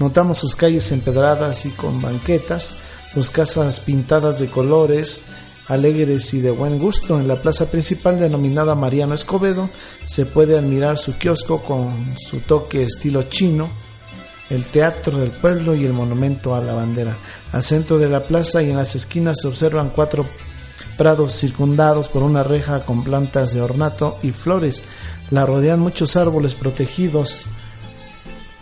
notamos sus calles empedradas y con banquetas, sus casas pintadas de colores, alegres y de buen gusto. En la plaza principal denominada Mariano Escobedo se puede admirar su kiosco con su toque estilo chino, el Teatro del Pueblo y el Monumento a la Bandera. Al centro de la plaza y en las esquinas se observan cuatro prados circundados por una reja con plantas de ornato y flores. La rodean muchos árboles protegidos,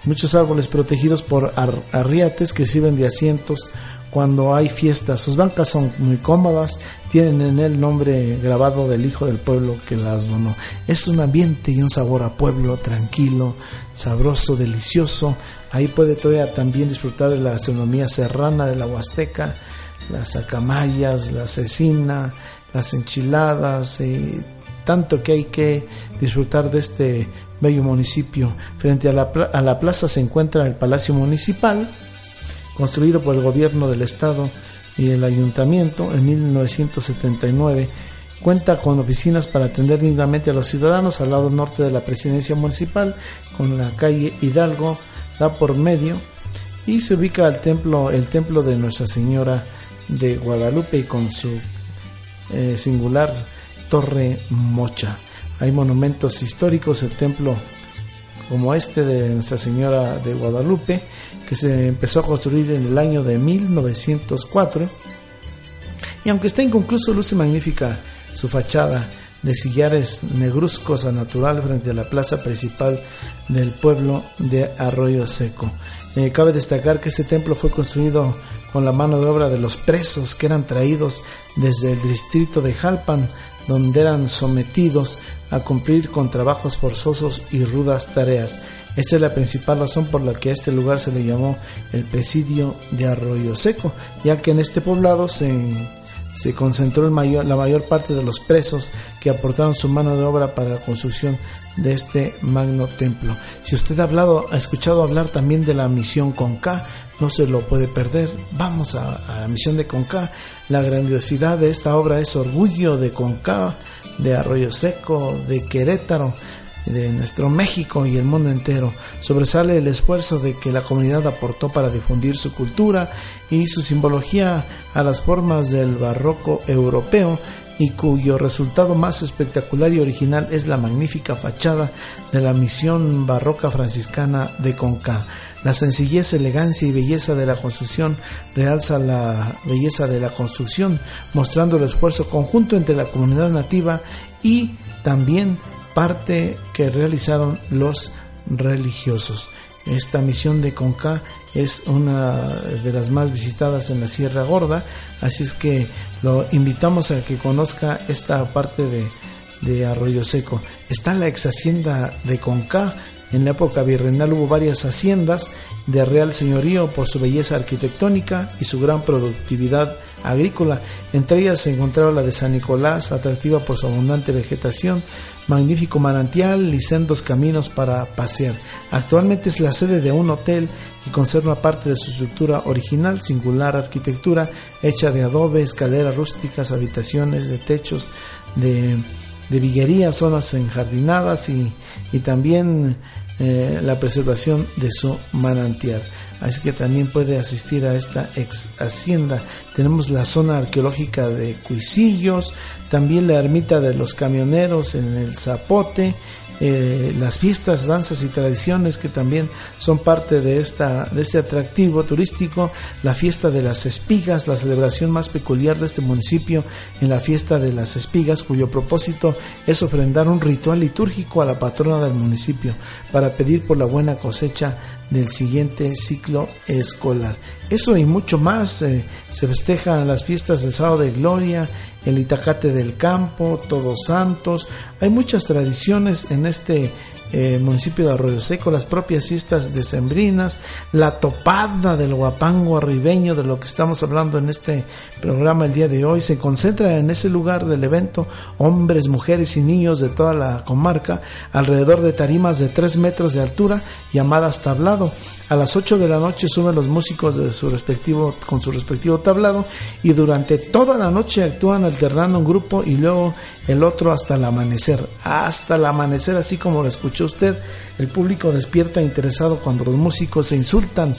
muchos árboles protegidos por arriates que sirven de asientos cuando hay fiestas. Sus bancas son muy cómodas, tienen en el nombre grabado del hijo del pueblo que las donó. Es un ambiente y un sabor a pueblo tranquilo, sabroso, delicioso. Ahí puede todavía también disfrutar de la gastronomía serrana de la Huasteca, las acamayas, la cecina, las enchiladas, y tanto que hay que disfrutar de este bello municipio. Frente a la, a la plaza se encuentra el Palacio Municipal, construido por el gobierno del estado y el ayuntamiento en 1979. Cuenta con oficinas para atender dignamente a los ciudadanos al lado norte de la presidencia municipal, con la calle Hidalgo, da por medio, y se ubica el templo, el templo de Nuestra Señora de Guadalupe y con su eh, singular torre mocha. Hay monumentos históricos, el templo como este de Nuestra Señora de Guadalupe, que se empezó a construir en el año de 1904. Y aunque está inconcluso, luce magnífica su fachada de sillares negruzcos a natural frente a la plaza principal del pueblo de Arroyo Seco. Eh, cabe destacar que este templo fue construido con la mano de obra de los presos que eran traídos desde el distrito de Jalpan, donde eran sometidos a cumplir con trabajos forzosos y rudas tareas. Esta es la principal razón por la que a este lugar se le llamó el presidio de Arroyo Seco, ya que en este poblado se, se concentró la mayor parte de los presos que aportaron su mano de obra para la construcción de este magno templo. Si usted ha hablado, ha escuchado hablar también de la misión Conca, no se lo puede perder. Vamos a, a la misión de Conca. La grandiosidad de esta obra es orgullo de Conca de Arroyo Seco, de Querétaro, de nuestro México y el mundo entero. Sobresale el esfuerzo de que la comunidad aportó para difundir su cultura y su simbología a las formas del barroco europeo y cuyo resultado más espectacular y original es la magnífica fachada de la misión barroca franciscana de Conca. La sencillez, elegancia y belleza de la construcción realza la belleza de la construcción, mostrando el esfuerzo conjunto entre la comunidad nativa y también parte que realizaron los religiosos. Esta misión de Conca es una de las más visitadas en la Sierra Gorda, así es que lo invitamos a que conozca esta parte de, de Arroyo Seco. Está la ex hacienda de Conca, en la época virreinal hubo varias haciendas de real señorío por su belleza arquitectónica y su gran productividad agrícola. Entre ellas se encontraba la de San Nicolás, atractiva por su abundante vegetación, magnífico manantial y sendos caminos para pasear. Actualmente es la sede de un hotel que conserva parte de su estructura original, singular arquitectura hecha de adobe, escaleras rústicas, habitaciones de techos de de viguería, zonas enjardinadas y, y también eh, la preservación de su manantial. Así que también puede asistir a esta ex hacienda. Tenemos la zona arqueológica de Cuisillos, también la ermita de los camioneros en el Zapote eh, las fiestas, danzas y tradiciones que también son parte de, esta, de este atractivo turístico, la fiesta de las espigas, la celebración más peculiar de este municipio en la fiesta de las espigas, cuyo propósito es ofrendar un ritual litúrgico a la patrona del municipio para pedir por la buena cosecha del siguiente ciclo escolar. Eso y mucho más eh, se festejan las fiestas del sábado de gloria, el Itacate del Campo, Todos Santos. Hay muchas tradiciones en este eh, municipio de Arroyo Seco, las propias fiestas decembrinas, la topada del guapango arribeño, de lo que estamos hablando en este programa el día de hoy, se concentra en ese lugar del evento hombres, mujeres y niños de toda la comarca, alrededor de tarimas de 3 metros de altura llamadas tablado. A las 8 de la noche suben los músicos de su respectivo, con su respectivo tablado y durante toda la noche actúan alternando un grupo y luego el otro hasta el amanecer. Hasta el amanecer, así como lo escuchó usted, el público despierta interesado cuando los músicos se insultan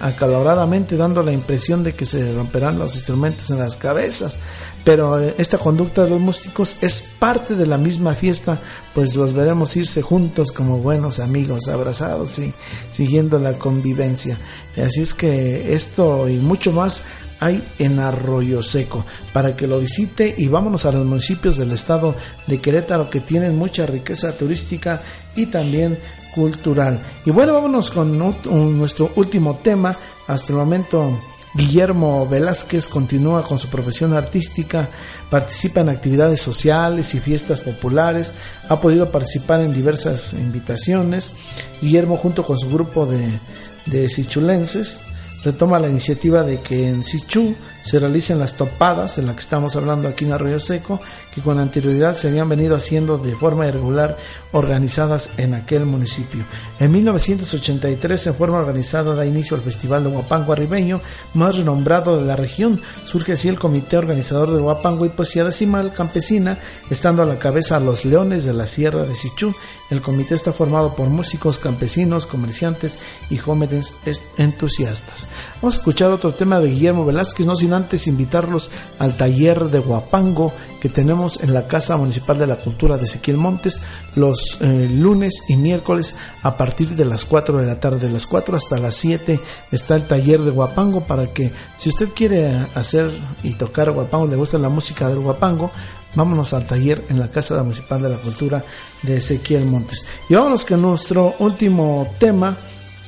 acaloradamente dando la impresión de que se romperán los instrumentos en las cabezas. Pero eh, esta conducta de los músicos es parte de la misma fiesta, pues los veremos irse juntos como buenos amigos, abrazados y siguiendo la convivencia. Así es que esto y mucho más hay en Arroyo Seco para que lo visite y vámonos a los municipios del estado de Querétaro que tienen mucha riqueza turística y también cultural. Y bueno, vámonos con nuestro último tema. Hasta el momento, Guillermo Velázquez continúa con su profesión artística, participa en actividades sociales y fiestas populares, ha podido participar en diversas invitaciones. Guillermo junto con su grupo de, de sichulenses retoma la iniciativa de que en Sichú se realicen las topadas, en la que estamos hablando aquí en Arroyo Seco, que con anterioridad se habían venido haciendo de forma irregular organizadas en aquel municipio. En 1983, en forma organizada, da inicio al Festival de Huapango Arribeño, más renombrado de la región. Surge así el comité organizador de Huapango y Poesía Decimal Campesina, estando a la cabeza a los Leones de la Sierra de Sichú. El comité está formado por músicos, campesinos, comerciantes y jóvenes entusiastas. Vamos a escuchar otro tema de Guillermo Velázquez, no sin antes invitarlos al taller de Huapango que tenemos en la Casa Municipal de la Cultura de Ezequiel Montes los eh, lunes y miércoles a partir de las 4 de la tarde. De las 4 hasta las 7 está el taller de Guapango para que si usted quiere hacer y tocar Guapango, le gusta la música del Guapango, vámonos al taller en la Casa Municipal de la Cultura de Ezequiel Montes. Y vámonos con nuestro último tema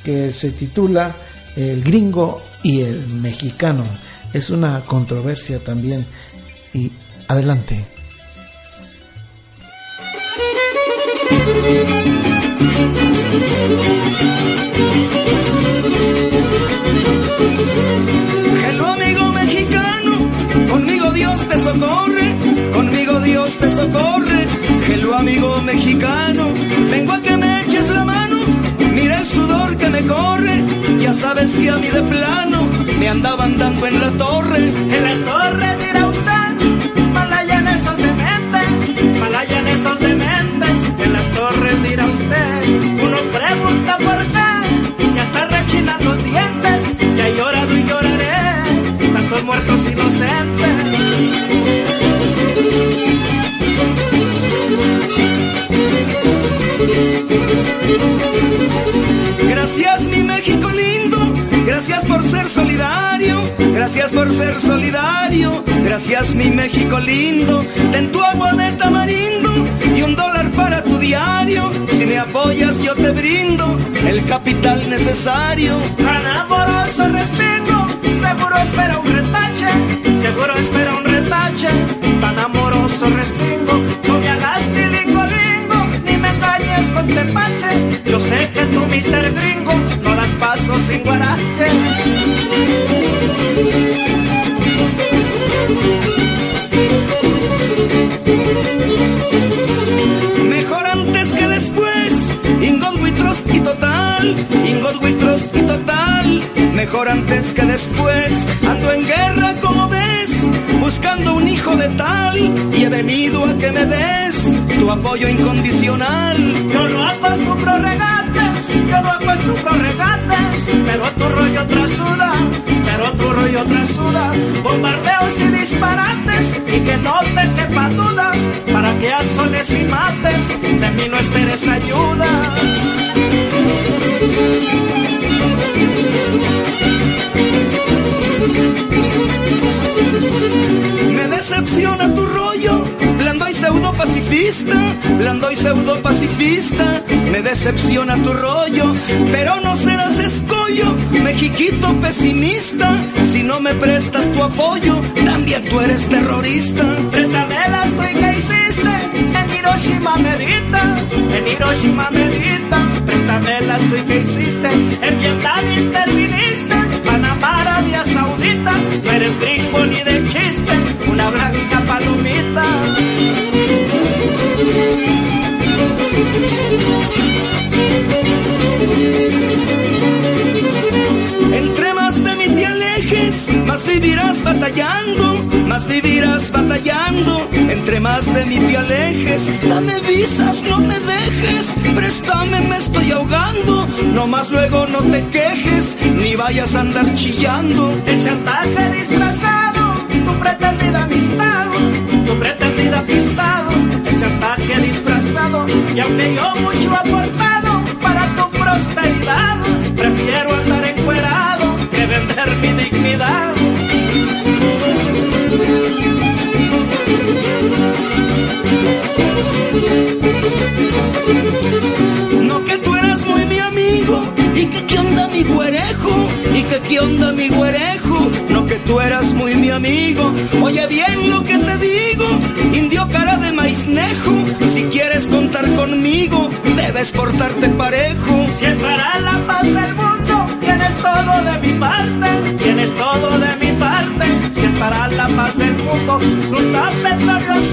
que se titula El gringo y el mexicano. Es una controversia también. Y Adelante. Hello amigo mexicano, conmigo Dios te socorre, conmigo Dios te socorre. Hello amigo mexicano, vengo a que me eches la mano, el sudor que me corre, ya sabes que a mí de plano me andaban dando en la torre, en la torre dirá usted Malayan esos dementes, en las torres dirá usted. Uno pregunta por qué, ya está rechinando dientes, ya he llorado y lloraré, tantos muertos inocentes. Ser solidario, gracias por ser solidario, gracias mi México lindo, ten tu agua de tamarindo y un dólar para tu diario, si me apoyas yo te brindo el capital necesario. Tan amoroso respiro, seguro espera un retache, seguro espera un retache, tan amoroso respiro, no me con tepache. Yo sé que tú, Mister Gringo, no das paso sin guarache. Mejor antes que después, Ingol y total, Ingol y total. Mejor antes que después, ando en guerra como ves, buscando un hijo de tal, y he venido a que me des tu apoyo incondicional. Yo no acostumbro regar mates, yo no acostumbro regates, pero tu rollo trasuda, pero tu rollo trasuda, bombardeos y disparates, y que no te quepa duda, para que asoles y mates, de mí no esperes ayuda. Me decepciona tu pacifista, blando y pseudo pacifista. Me decepciona tu rollo, pero no serás escollo, mexiquito pesimista. Si no me prestas tu apoyo, también tú eres terrorista. Préstame las que hiciste, en Hiroshima medita, en Hiroshima medita. Préstame las que hiciste, en Vietnam interviniste, Panamá, Arabia Saudita. No eres gringo ni de chiste, dame visas, no me dejes, préstame, me estoy ahogando. No más luego no te quejes, ni vayas a andar chillando. El chantaje disfrazado, tu pretendida amistad, tu pretendida amistad, el chantaje disfrazado. Y aunque yo mucho aportado para tu prosperidad, prefiero andar encuerado que vender mi dignidad. No que tú eras muy mi amigo y que qué onda mi güerejo y que qué onda mi güerejo. No que tú eras muy mi amigo. Oye bien lo que te digo, indio cara de maiznejo. Si quieres contar conmigo, debes portarte parejo. Si es para la paz del mundo, tienes todo de mi parte, tienes todo de mi parte. Si es para la paz del mundo, fruta, petróleo al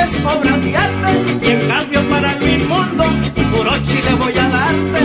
minerales, obras de arte. Y en cambio para el inmundo, puro chile voy a darte.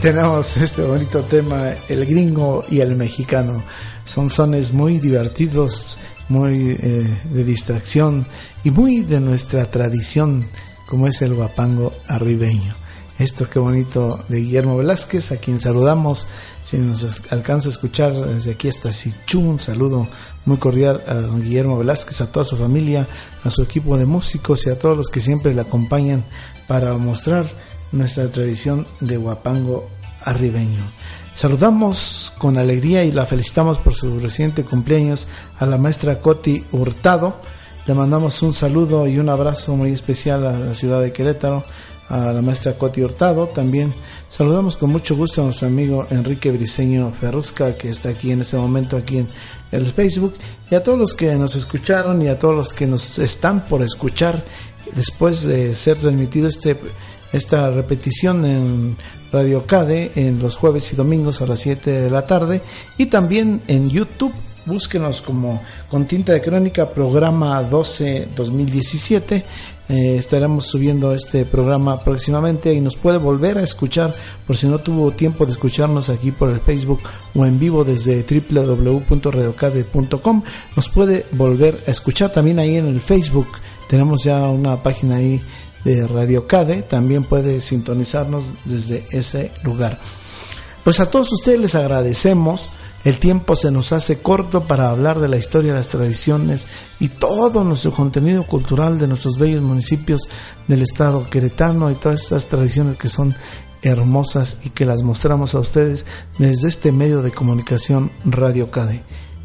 Tenemos este bonito tema, el gringo y el mexicano. Son sones muy divertidos, muy eh, de distracción y muy de nuestra tradición, como es el guapango arribeño. Esto qué bonito de Guillermo Velázquez, a quien saludamos. Si nos alcanza a escuchar desde aquí hasta Sichú, un saludo muy cordial a don Guillermo Velázquez, a toda su familia, a su equipo de músicos y a todos los que siempre le acompañan para mostrar nuestra tradición de guapango arribeño. Saludamos con alegría y la felicitamos por su reciente cumpleaños a la maestra Coti Hurtado. Le mandamos un saludo y un abrazo muy especial a la ciudad de Querétaro, a la maestra Coti Hurtado. También saludamos con mucho gusto a nuestro amigo Enrique Briseño Ferrusca, que está aquí en este momento aquí en el Facebook, y a todos los que nos escucharon y a todos los que nos están por escuchar después de ser transmitido este esta repetición en Radio Cade en los jueves y domingos a las 7 de la tarde y también en YouTube. Búsquenos como con tinta de crónica programa 12 2017. Eh, estaremos subiendo este programa próximamente y nos puede volver a escuchar por si no tuvo tiempo de escucharnos aquí por el Facebook o en vivo desde www.radiocade.com. Nos puede volver a escuchar también ahí en el Facebook. Tenemos ya una página ahí de Radio Cade, también puede sintonizarnos desde ese lugar. Pues a todos ustedes les agradecemos. El tiempo se nos hace corto para hablar de la historia, las tradiciones y todo nuestro contenido cultural de nuestros bellos municipios del estado queretano y todas estas tradiciones que son hermosas y que las mostramos a ustedes desde este medio de comunicación Radio Cade.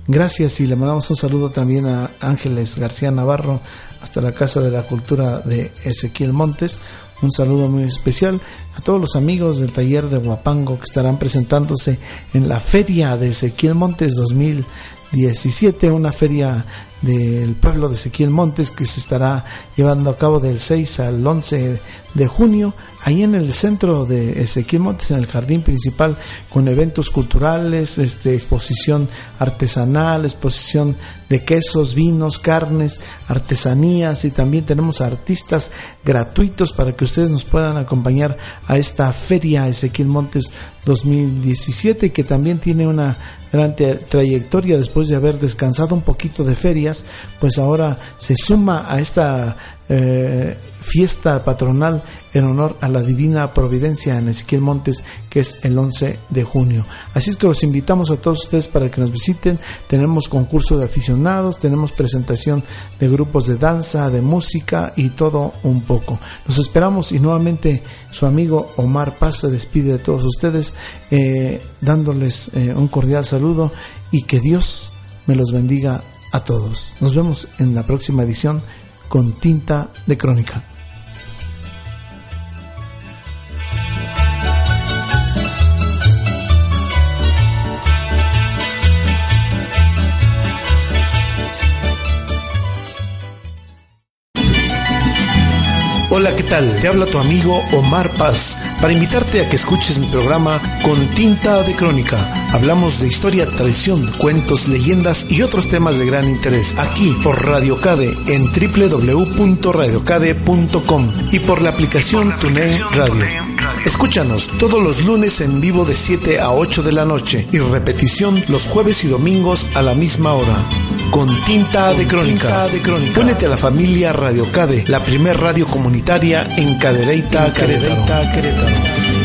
Gracias y le mandamos un saludo también a Ángeles García Navarro, hasta la Casa de la Cultura de Ezequiel Montes. Un saludo muy especial a todos los amigos del taller de Huapango que estarán presentándose en la Feria de Ezequiel Montes 2017, una feria del pueblo de Ezequiel Montes que se estará llevando a cabo del 6 al 11 de junio ahí en el centro de Ezequiel Montes en el jardín principal con eventos culturales, este exposición artesanal, exposición de quesos, vinos, carnes, artesanías y también tenemos artistas gratuitos para que ustedes nos puedan acompañar a esta feria Ezequiel Montes 2017 que también tiene una gran trayectoria después de haber descansado un poquito de ferias, pues ahora se suma a esta eh, fiesta patronal en honor a la Divina Providencia en Ezequiel Montes, que es el 11 de junio. Así es que los invitamos a todos ustedes para que nos visiten. Tenemos concurso de aficionados, tenemos presentación de grupos de danza, de música y todo un poco. Los esperamos y nuevamente su amigo Omar Paz se despide de todos ustedes, eh, dándoles eh, un cordial saludo y que Dios me los bendiga a todos. Nos vemos en la próxima edición con tinta de crónica. Te habla tu amigo Omar Paz para invitarte a que escuches mi programa Con Tinta de Crónica. Hablamos de historia, tradición, cuentos, leyendas y otros temas de gran interés aquí por Radio Cade en www.radiocade.com y por la aplicación TuneIn Radio. Escúchanos todos los lunes en vivo de 7 a 8 de la noche y repetición los jueves y domingos a la misma hora. Con tinta de crónica. Únete a la familia Radio Cade, la primer radio comunitaria en Cadereyta, Querétaro.